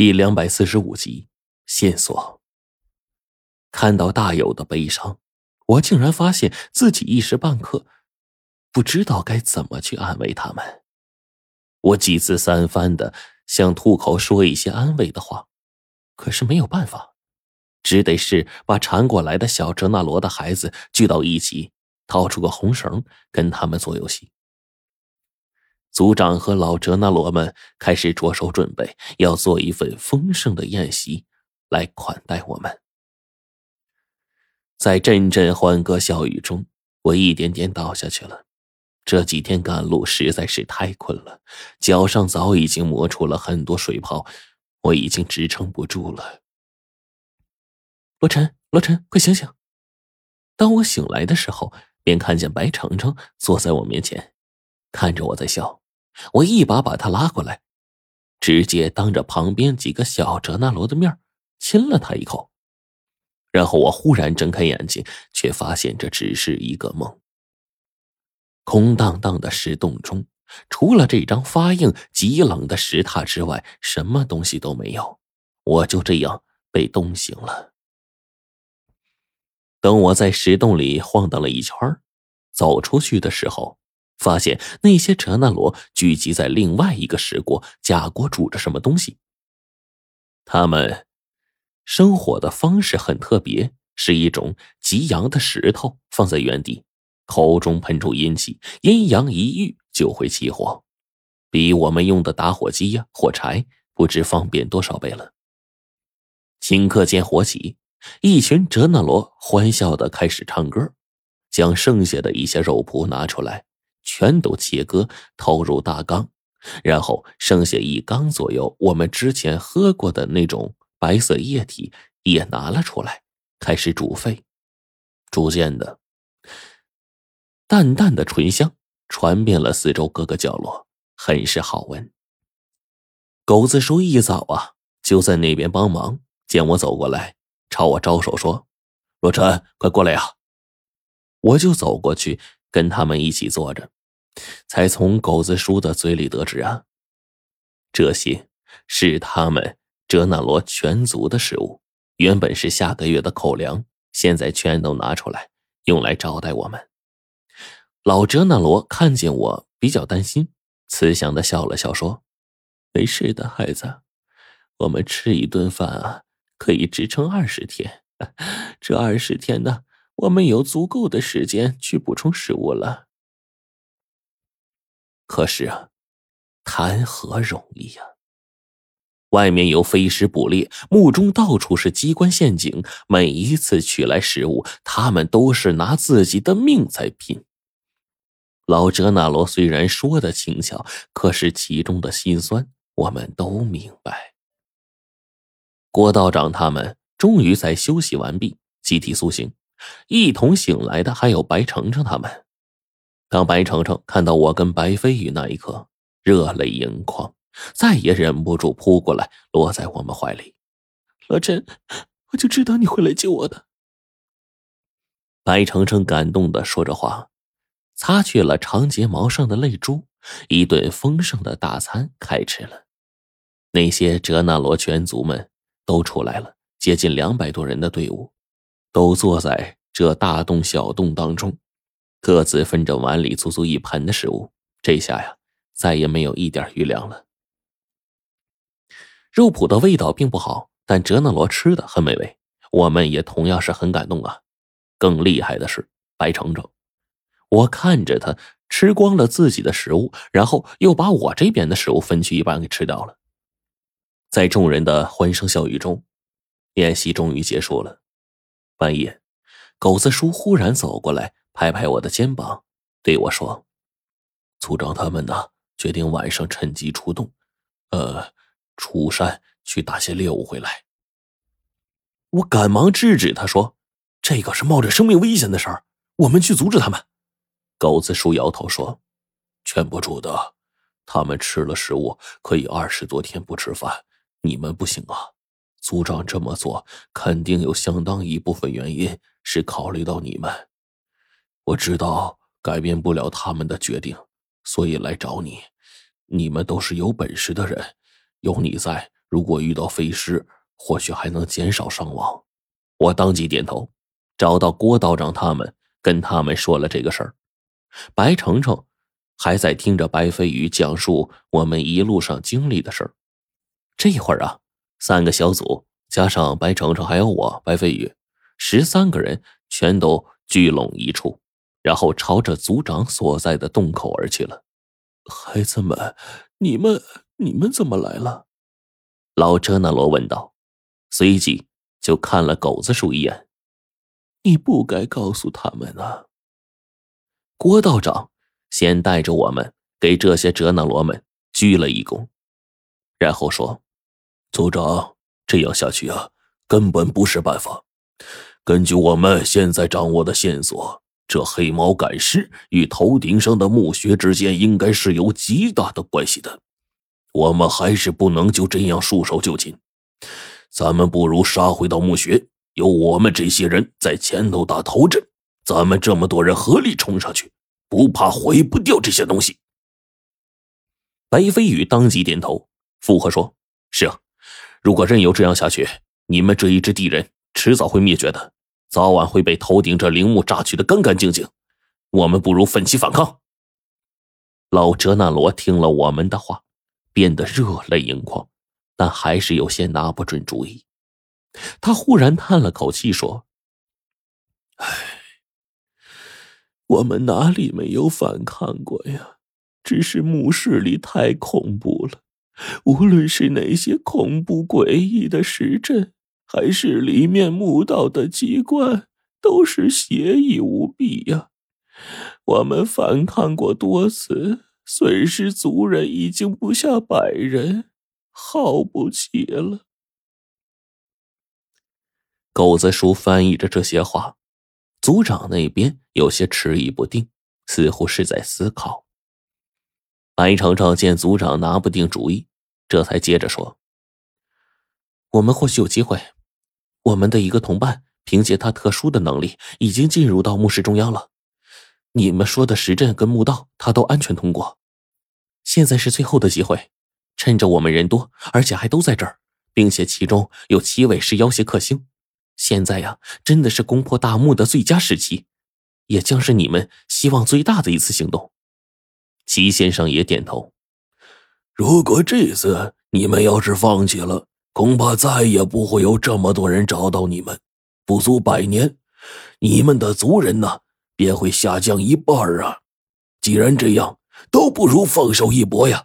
第两百四十五集线索。看到大友的悲伤，我竟然发现自己一时半刻不知道该怎么去安慰他们。我几次三番的想吐口说一些安慰的话，可是没有办法，只得是把缠过来的小哲那罗的孩子聚到一起，掏出个红绳跟他们做游戏。族长和老哲那罗们开始着手准备，要做一份丰盛的宴席来款待我们。在阵阵欢歌笑语中，我一点点倒下去了。这几天赶路实在是太困了，脚上早已经磨出了很多水泡，我已经支撑不住了。罗晨，罗晨，快醒醒！当我醒来的时候，便看见白程程坐在我面前，看着我在笑。我一把把他拉过来，直接当着旁边几个小哲那罗的面亲了他一口，然后我忽然睁开眼睛，却发现这只是一个梦。空荡荡的石洞中，除了这张发硬极冷的石榻之外，什么东西都没有。我就这样被冻醒了。等我在石洞里晃荡了一圈，走出去的时候。发现那些哲那罗聚集在另外一个石锅，假锅煮着什么东西。他们生火的方式很特别，是一种极阳的石头放在原地，口中喷出阴气，阴阳一遇就会起火，比我们用的打火机呀、火柴不知方便多少倍了。顷刻间火起，一群哲那罗欢笑的开始唱歌，将剩下的一些肉脯拿出来。全都切割，投入大缸，然后剩下一缸左右，我们之前喝过的那种白色液体也拿了出来，开始煮沸。逐渐的，淡淡的醇香传遍了四周各个角落，很是好闻。狗子叔一早啊就在那边帮忙，见我走过来，朝我招手说：“罗晨，快过来呀！”我就走过去，跟他们一起坐着。才从狗子叔的嘴里得知啊，这些是他们哲那罗全族的食物，原本是下个月的口粮，现在全都拿出来用来招待我们。老哲那罗看见我比较担心，慈祥的笑了笑说：“没事的，孩子，我们吃一顿饭啊，可以支撑二十天。这二十天呢，我们有足够的时间去补充食物了。”可是啊，谈何容易呀！外面有飞石捕猎，墓中到处是机关陷阱。每一次取来食物，他们都是拿自己的命在拼。老哲那罗虽然说的轻巧，可是其中的辛酸，我们都明白。郭道长他们终于在休息完毕，集体苏醒，一同醒来的还有白程程他们。当白程程看到我跟白飞宇那一刻，热泪盈眶，再也忍不住扑过来，落在我们怀里。老陈，我就知道你会来救我的。白程程感动的说着话，擦去了长睫毛上的泪珠。一顿丰盛的大餐开吃了，那些哲那罗全族们都出来了，接近两百多人的队伍，都坐在这大洞小洞当中。各自分着碗里足足一盆的食物，这下呀，再也没有一点余粮了。肉脯的味道并不好，但哲那罗吃的很美味，我们也同样是很感动啊。更厉害的是白程程，我看着他吃光了自己的食物，然后又把我这边的食物分去一半给吃掉了。在众人的欢声笑语中，宴席终于结束了。半夜，狗子叔忽然走过来。拍拍我的肩膀，对我说：“族长他们呢，决定晚上趁机出动，呃，出山去打些猎物回来。”我赶忙制止他说：“这个是冒着生命危险的事儿，我们去阻止他们。”狗子叔摇头说：“劝不住的，他们吃了食物可以二十多天不吃饭，你们不行啊。族长这么做，肯定有相当一部分原因是考虑到你们。”我知道改变不了他们的决定，所以来找你。你们都是有本事的人，有你在，如果遇到飞尸，或许还能减少伤亡。我当即点头，找到郭道长他们，跟他们说了这个事儿。白程程还在听着白飞宇讲述我们一路上经历的事儿。这会儿啊，三个小组加上白程程还有我白飞宇，十三个人全都聚拢一处，然后朝着组长所在的洞口而去了。孩子们，你们你们怎么来了？老哲那罗问道，随即就看了狗子叔一眼。你不该告诉他们啊！郭道长先带着我们给这些哲那罗们鞠了一躬，然后说：“组长，这样下去啊，根本不是办法。根据我们现在掌握的线索，这黑毛赶尸与头顶上的墓穴之间应该是有极大的关系的。”我们还是不能就这样束手就擒，咱们不如杀回到墓穴，由我们这些人在前头打头阵，咱们这么多人合力冲上去，不怕毁不掉这些东西。白飞宇当即点头附和说：“是啊，如果任由这样下去，你们这一支敌人迟早会灭绝的，早晚会被头顶这陵墓榨取的干干净净。我们不如奋起反抗。”老哲那罗听了我们的话。变得热泪盈眶，但还是有些拿不准主意。他忽然叹了口气说：“唉，我们哪里没有反抗过呀？只是墓室里太恐怖了，无论是那些恐怖诡异的石阵，还是里面墓道的机关，都是邪异无比呀。我们反抗过多次。”损失族人已经不下百人，耗不起了。狗子叔翻译着这些话，族长那边有些迟疑不定，似乎是在思考。白程程见族长拿不定主意，这才接着说：“我们或许有机会。我们的一个同伴凭借他特殊的能力，已经进入到墓室中央了。你们说的石阵跟墓道，他都安全通过。”现在是最后的机会，趁着我们人多，而且还都在这儿，并且其中有七位是妖邪克星，现在呀，真的是攻破大墓的最佳时期，也将是你们希望最大的一次行动。齐先生也点头。如果这次你们要是放弃了，恐怕再也不会有这么多人找到你们，不足百年，你们的族人呢便会下降一半啊！既然这样。都不如放手一搏呀！